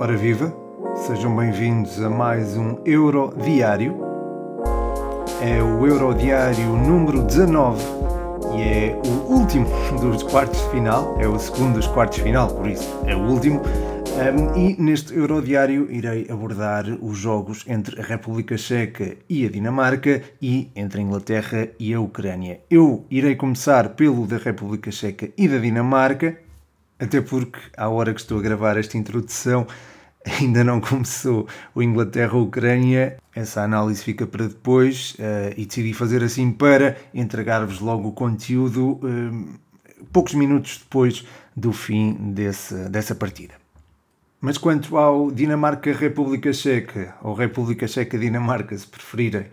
Ora viva, sejam bem-vindos a mais um Euro Diário. É o Euro Diário número 19 e é o último dos quartos de final, é o segundo dos quartos de final, por isso é o último. Um, e neste Eurodiário irei abordar os jogos entre a República Checa e a Dinamarca e entre a Inglaterra e a Ucrânia. Eu irei começar pelo da República Checa e da Dinamarca, até porque, à hora que estou a gravar esta introdução, ainda não começou o Inglaterra-Ucrânia. Essa análise fica para depois uh, e decidi fazer assim para entregar-vos logo o conteúdo uh, poucos minutos depois do fim desse, dessa partida. Mas quanto ao Dinamarca-República Checa, ou República Checa-Dinamarca, se preferirem,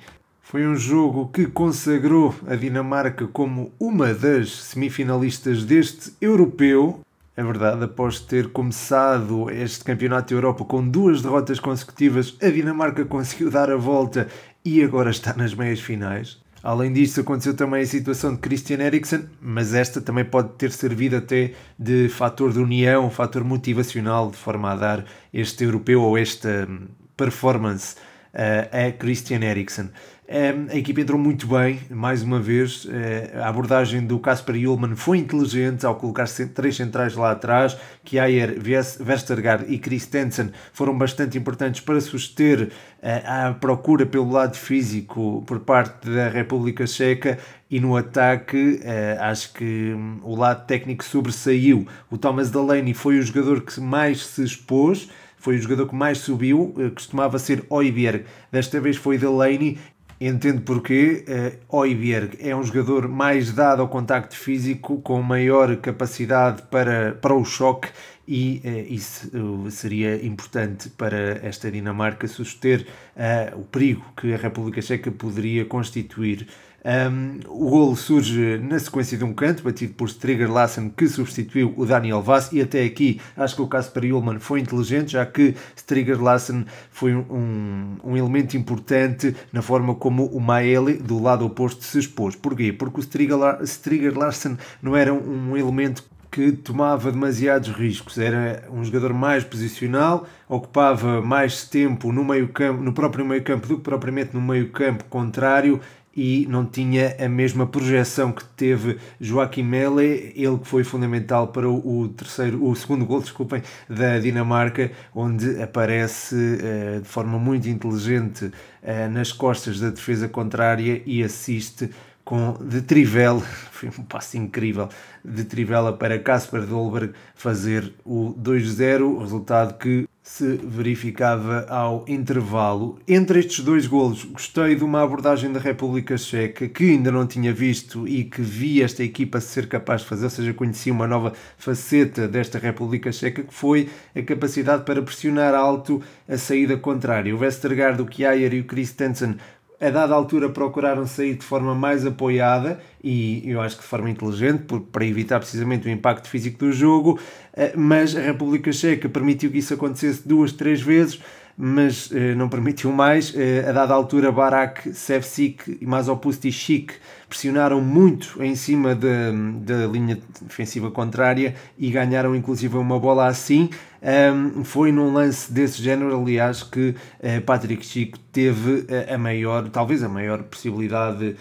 foi um jogo que consagrou a Dinamarca como uma das semifinalistas deste europeu. É verdade, após ter começado este Campeonato da Europa com duas derrotas consecutivas, a Dinamarca conseguiu dar a volta e agora está nas meias finais. Além disso, aconteceu também a situação de Christian Eriksen, mas esta também pode ter servido até de fator de união, fator motivacional, de forma a dar este europeu ou esta hum, performance a Christian Eriksen. A equipa entrou muito bem, mais uma vez. Eh, a abordagem do Kasper Ullmann foi inteligente ao colocar três centrais lá atrás. Kjaer, Vestergaard e Christensen foram bastante importantes para suster eh, a procura pelo lado físico por parte da República Checa e no ataque eh, acho que hum, o lado técnico sobressaiu. O Thomas Delaney foi o jogador que mais se expôs foi o jogador que mais subiu, costumava ser Oiberg, desta vez foi Delaney. Entendo porque uh, Oibierg é um jogador mais dado ao contacto físico, com maior capacidade para, para o choque e uh, isso uh, seria importante para esta Dinamarca suster uh, o perigo que a República Checa poderia constituir um, o gol surge na sequência de um canto, batido por Striger Lassen, que substituiu o Daniel Vaz, e até aqui acho que o caso para Ullmann foi inteligente, já que Striger Lassen foi um, um elemento importante na forma como o Maeli, do lado oposto, se expôs. Porquê? Porque o Striger Larsen não era um elemento que tomava demasiados riscos. Era um jogador mais posicional, ocupava mais tempo no meio campo, no próprio meio campo do que propriamente no meio campo contrário e não tinha a mesma projeção que teve Joaquim Mele, ele que foi fundamental para o, terceiro, o segundo gol, desculpem, da Dinamarca, onde aparece uh, de forma muito inteligente uh, nas costas da defesa contrária e assiste com de Trivela, foi um passo incrível, de Trivela para Casper Dolberg fazer o 2-0, resultado que se verificava ao intervalo. Entre estes dois golos, gostei de uma abordagem da República Checa que ainda não tinha visto e que vi esta equipa ser capaz de fazer, ou seja, conheci uma nova faceta desta República Checa que foi a capacidade para pressionar alto a saída contrária. O Westergaard, o Kjaer e o Christensen a dada altura procuraram sair de forma mais apoiada e eu acho que de forma inteligente para evitar precisamente o impacto físico do jogo, eh, mas a República Checa permitiu que isso acontecesse duas, três vezes, mas eh, não permitiu mais. Eh, a dada altura, Barak, Sevcik e Chic pressionaram muito em cima da, da linha defensiva contrária e ganharam inclusive uma bola assim. Um, foi num lance desse género, aliás, que uh, Patrick Chico teve a maior, talvez a maior possibilidade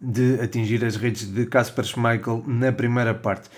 de atingir as redes de Kasper Schmeichel na primeira parte.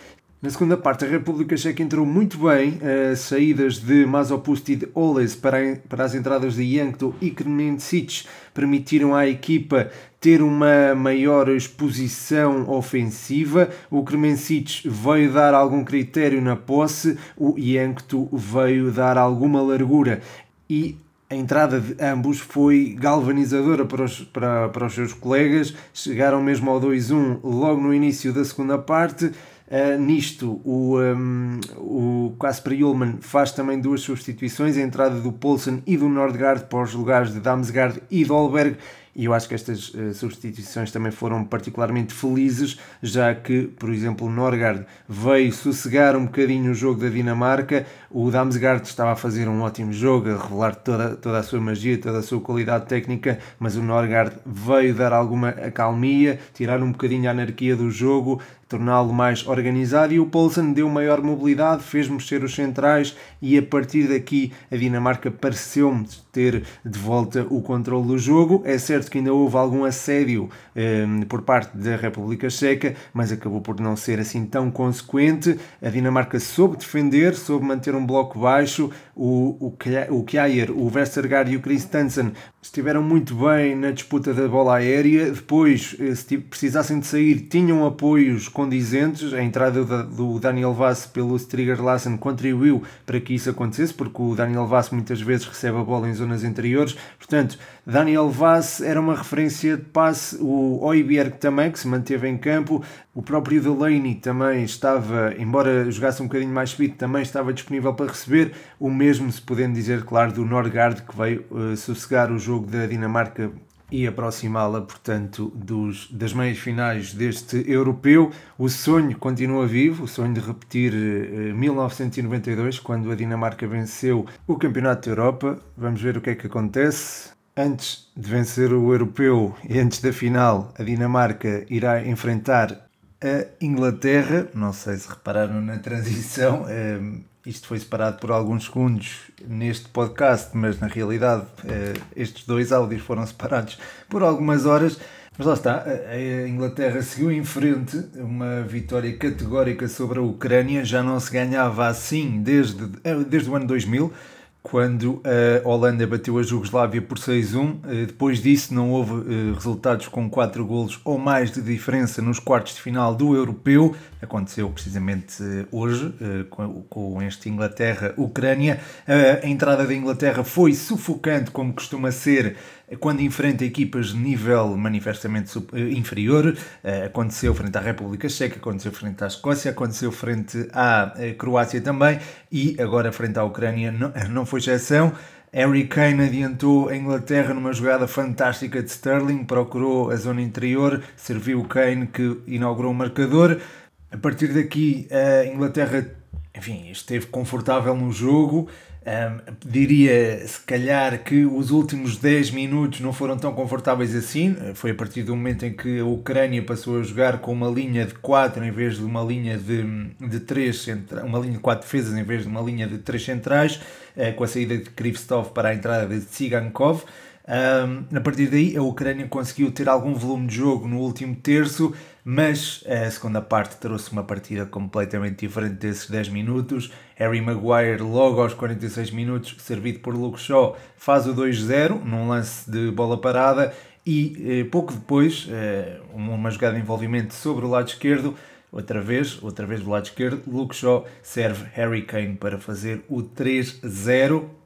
Na segunda parte, a República Checa entrou muito bem, as saídas de Mazopust e de Oles para, para as entradas de Yankto e Kremencic permitiram à equipa ter uma maior exposição ofensiva. O Kremencic veio dar algum critério na posse, o Yankto veio dar alguma largura. E a entrada de ambos foi galvanizadora para os, para, para os seus colegas, chegaram mesmo ao 2-1 logo no início da segunda parte Uh, nisto, o, um, o Kasper Ullmann faz também duas substituições, a entrada do Poulsen e do Nordgaard para os lugares de Damsgaard e Dolberg, e eu acho que estas uh, substituições também foram particularmente felizes, já que, por exemplo, o Norgard veio sossegar um bocadinho o jogo da Dinamarca, o Damsgaard estava a fazer um ótimo jogo, a revelar toda, toda a sua magia, toda a sua qualidade técnica, mas o Norgard veio dar alguma acalmia, tirar um bocadinho a anarquia do jogo, torná-lo mais organizado e o Poulsen deu maior mobilidade, fez mexer os centrais e a partir daqui a Dinamarca pareceu-me ter de volta o controle do jogo. É certo que ainda houve algum assédio eh, por parte da República Checa, mas acabou por não ser assim tão consequente. A Dinamarca soube defender, soube manter um bloco baixo. O, o, o Kjaer, o Westergaard e o Christensen estiveram muito bem na disputa da bola aérea. Depois, eh, se precisassem de sair, tinham apoios condizentes. A entrada do Daniel Vass pelo Striger Lassen contribuiu para que isso acontecesse, porque o Daniel Vass muitas vezes recebe a bola em zonas interiores. Portanto, Daniel Vass era uma referência de passe. O Oibierg também, que se manteve em campo. O próprio Delaney também estava, embora jogasse um bocadinho mais subido, também estava disponível para receber. O mesmo se podendo dizer, claro, do Norgard, que veio uh, sossegar o jogo da Dinamarca e aproximá-la, portanto, dos, das meias finais deste europeu. O sonho continua vivo, o sonho de repetir eh, 1992, quando a Dinamarca venceu o Campeonato da Europa. Vamos ver o que é que acontece. Antes de vencer o europeu e antes da final, a Dinamarca irá enfrentar a Inglaterra. Não sei se repararam na transição. Eh, isto foi separado por alguns segundos neste podcast, mas na realidade eh, estes dois áudios foram separados por algumas horas. Mas lá está, a Inglaterra seguiu em frente, uma vitória categórica sobre a Ucrânia, já não se ganhava assim desde, eh, desde o ano 2000 quando a Holanda bateu a Jugoslávia por 6-1. Eh, depois disso não houve eh, resultados com 4 golos ou mais de diferença nos quartos de final do Europeu. Aconteceu precisamente eh, hoje com este Inglaterra-Ucrânia. A entrada da Inglaterra foi sufocante, como costuma ser quando enfrenta equipas de nível manifestamente inferior. Aconteceu frente à República Checa, aconteceu frente à Escócia, aconteceu frente à Croácia também e agora frente à Ucrânia não, não foi exceção. Harry Kane adiantou a Inglaterra numa jogada fantástica de Sterling, procurou a zona interior, serviu o Kane que inaugurou o marcador. A partir daqui, a Inglaterra enfim, esteve confortável no jogo, um, diria se calhar que os últimos 10 minutos não foram tão confortáveis assim. Foi a partir do momento em que a Ucrânia passou a jogar com uma linha de 4 em vez de uma linha de, de 3 uma linha de 4 defesas em vez de uma linha de 3 centrais, uh, com a saída de Krivstov para a entrada de Tsigankov. Um, a partir daí, a Ucrânia conseguiu ter algum volume de jogo no último terço, mas a segunda parte trouxe uma partida completamente diferente desses 10 minutos. Harry Maguire, logo aos 46 minutos, servido por Luke Shaw, faz o 2-0 num lance de bola parada e eh, pouco depois, eh, uma jogada de envolvimento sobre o lado esquerdo, outra vez, outra vez do lado esquerdo, Luke Shaw serve Harry Kane para fazer o 3-0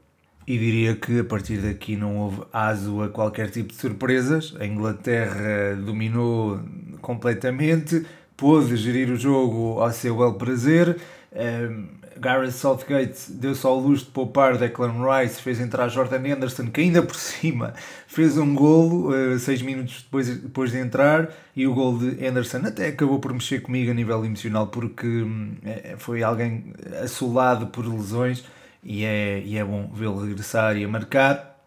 e diria que a partir daqui não houve aso a qualquer tipo de surpresas. A Inglaterra dominou completamente, pôde gerir o jogo ao seu bel prazer. Um, Gareth Southgate deu só o luxo de poupar Declan Rice, fez entrar Jordan Anderson, que ainda por cima fez um golo uh, seis minutos depois, depois de entrar, e o gol de Anderson até acabou por mexer comigo a nível emocional, porque um, foi alguém assolado por lesões e é, e é bom vê-lo regressar e a marcar.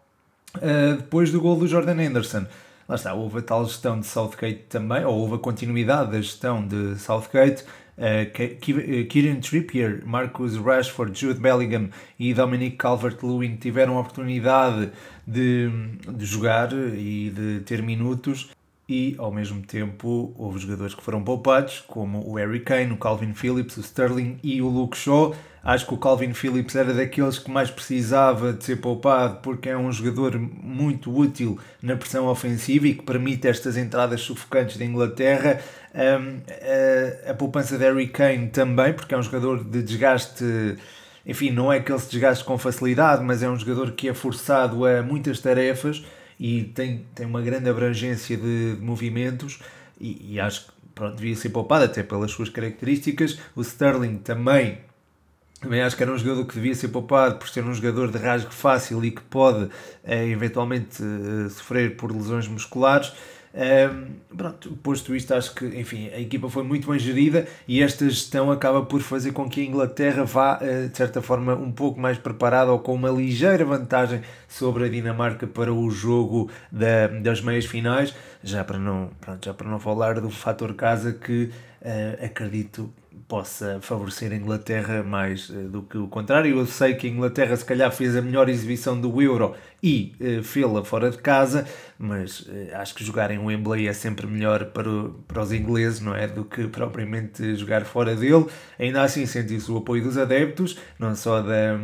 Uh, depois do gol do Jordan Anderson, lá está, houve a tal gestão de Southgate também, ou houve a continuidade da gestão de Southgate. Uh, Kieran Trippier, Marcus Rashford, Jude Bellingham e Dominic Calvert-Lewin tiveram a oportunidade de, de jogar e de ter minutos e ao mesmo tempo houve jogadores que foram poupados, como o Harry Kane, o Calvin Phillips, o Sterling e o Luke Shaw. Acho que o Calvin Phillips era daqueles que mais precisava de ser poupado porque é um jogador muito útil na pressão ofensiva e que permite estas entradas sufocantes da Inglaterra. Um, a, a poupança de Harry Kane também, porque é um jogador de desgaste enfim, não é que ele se desgaste com facilidade, mas é um jogador que é forçado a muitas tarefas e tem, tem uma grande abrangência de, de movimentos e, e, acho que pronto, devia ser poupado até pelas suas características. O Sterling também também acho que era um jogador que devia ser poupado por ser um jogador de rasgo fácil e que pode eh, eventualmente eh, sofrer por lesões musculares. Um, pronto, posto isto, acho que enfim, a equipa foi muito bem gerida e esta gestão acaba por fazer com que a Inglaterra vá, uh, de certa forma, um pouco mais preparada ou com uma ligeira vantagem sobre a Dinamarca para o jogo da, das meias finais. Já para, não, pronto, já para não falar do fator casa que uh, acredito possa favorecer a Inglaterra mais uh, do que o contrário. Eu sei que a Inglaterra se calhar fez a melhor exibição do Euro e uh, fê-la fora de casa, mas uh, acho que jogar em Wembley é sempre melhor para, o, para os ingleses, não é? Do que propriamente jogar fora dele. Ainda assim sentiu-se o apoio dos adeptos, não só da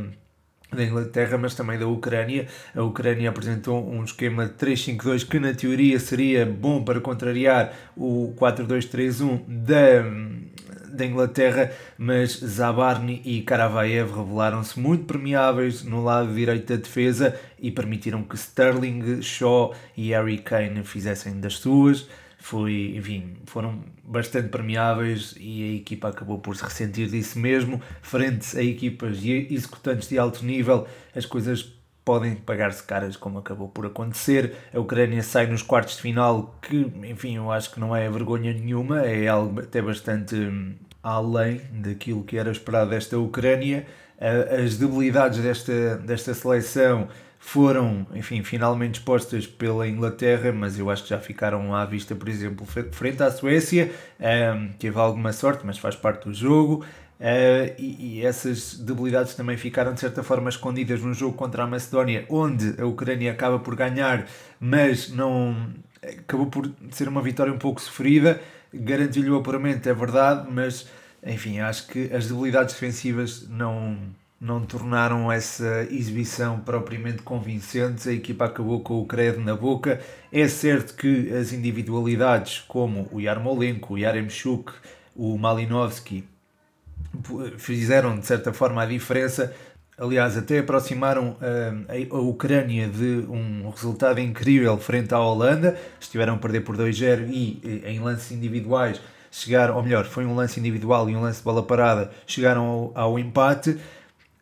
da Inglaterra, mas também da Ucrânia. A Ucrânia apresentou um esquema de 3-5-2 que, na teoria, seria bom para contrariar o 4-2-3-1 da, da Inglaterra, mas Zabarni e Karavaev revelaram-se muito permeáveis no lado direito da defesa e permitiram que Sterling, Shaw e Harry Kane fizessem das suas. Foi, enfim, foram bastante permeáveis e a equipa acabou por se ressentir disso mesmo. Frente a equipas e executantes de alto nível, as coisas podem pagar-se caras, como acabou por acontecer. A Ucrânia sai nos quartos de final, que, enfim, eu acho que não é vergonha nenhuma, é algo até bastante hum, além daquilo que era esperado desta Ucrânia. As debilidades desta, desta seleção foram, enfim, finalmente expostas pela Inglaterra, mas eu acho que já ficaram à vista, por exemplo, frente à Suécia. Um, teve alguma sorte, mas faz parte do jogo. Uh, e, e, essas debilidades também ficaram de certa forma escondidas no jogo contra a Macedónia, onde a Ucrânia acaba por ganhar, mas não acabou por ser uma vitória um pouco sofrida. Garantiu-lhe o apuramento, é verdade, mas enfim, acho que as debilidades defensivas não, não tornaram essa exibição propriamente convincente. A equipa acabou com o credo na boca. É certo que as individualidades, como o Yarmolenko, o Yaremchuk, o Malinovski, fizeram de certa forma a diferença. Aliás, até aproximaram uh, a Ucrânia de um resultado incrível frente à Holanda. Estiveram a perder por 2-0 e em lances individuais chegaram, ou melhor, foi um lance individual e um lance de bola parada, chegaram ao, ao empate.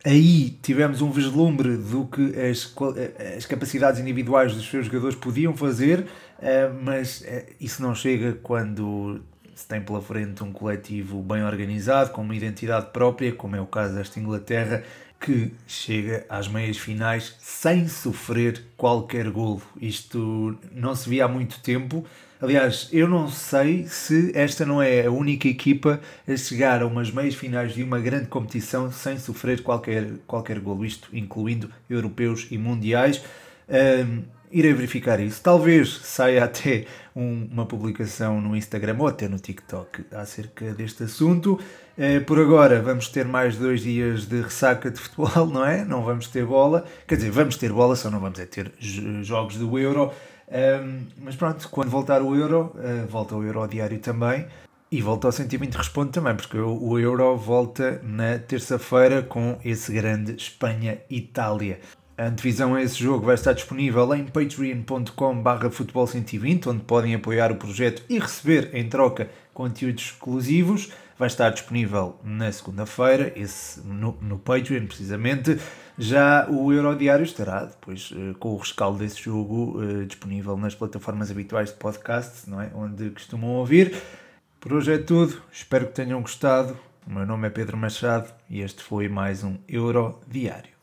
Aí tivemos um vislumbre do que as, as capacidades individuais dos seus jogadores podiam fazer, uh, mas uh, isso não chega quando se tem pela frente um coletivo bem organizado, com uma identidade própria, como é o caso desta Inglaterra, que chega às meias finais sem sofrer qualquer golo. Isto não se via há muito tempo. Aliás, eu não sei se esta não é a única equipa a chegar a umas meias finais de uma grande competição sem sofrer qualquer, qualquer golo, isto incluindo europeus e mundiais. Um, irei verificar isso. Talvez saia até um, uma publicação no Instagram ou até no TikTok acerca deste assunto. Uh, por agora vamos ter mais dois dias de ressaca de futebol, não é? Não vamos ter bola. Quer dizer, vamos ter bola, só não vamos é ter jogos do Euro. Um, mas pronto, quando voltar o Euro, uh, volta o Euro diário também. E volta ao 120 Responde também, porque o Euro volta na terça-feira com esse grande Espanha-Itália. A antevisão a esse jogo vai estar disponível em patreon.com.br futebol120, onde podem apoiar o projeto e receber em troca conteúdos exclusivos. Vai estar disponível na segunda-feira, esse no, no Patreon precisamente. Já o Eurodiário estará depois eh, com o rescaldo desse jogo eh, disponível nas plataformas habituais de podcast, não é? onde costumam ouvir. Por hoje é tudo, espero que tenham gostado. O meu nome é Pedro Machado e este foi mais um Eurodiário.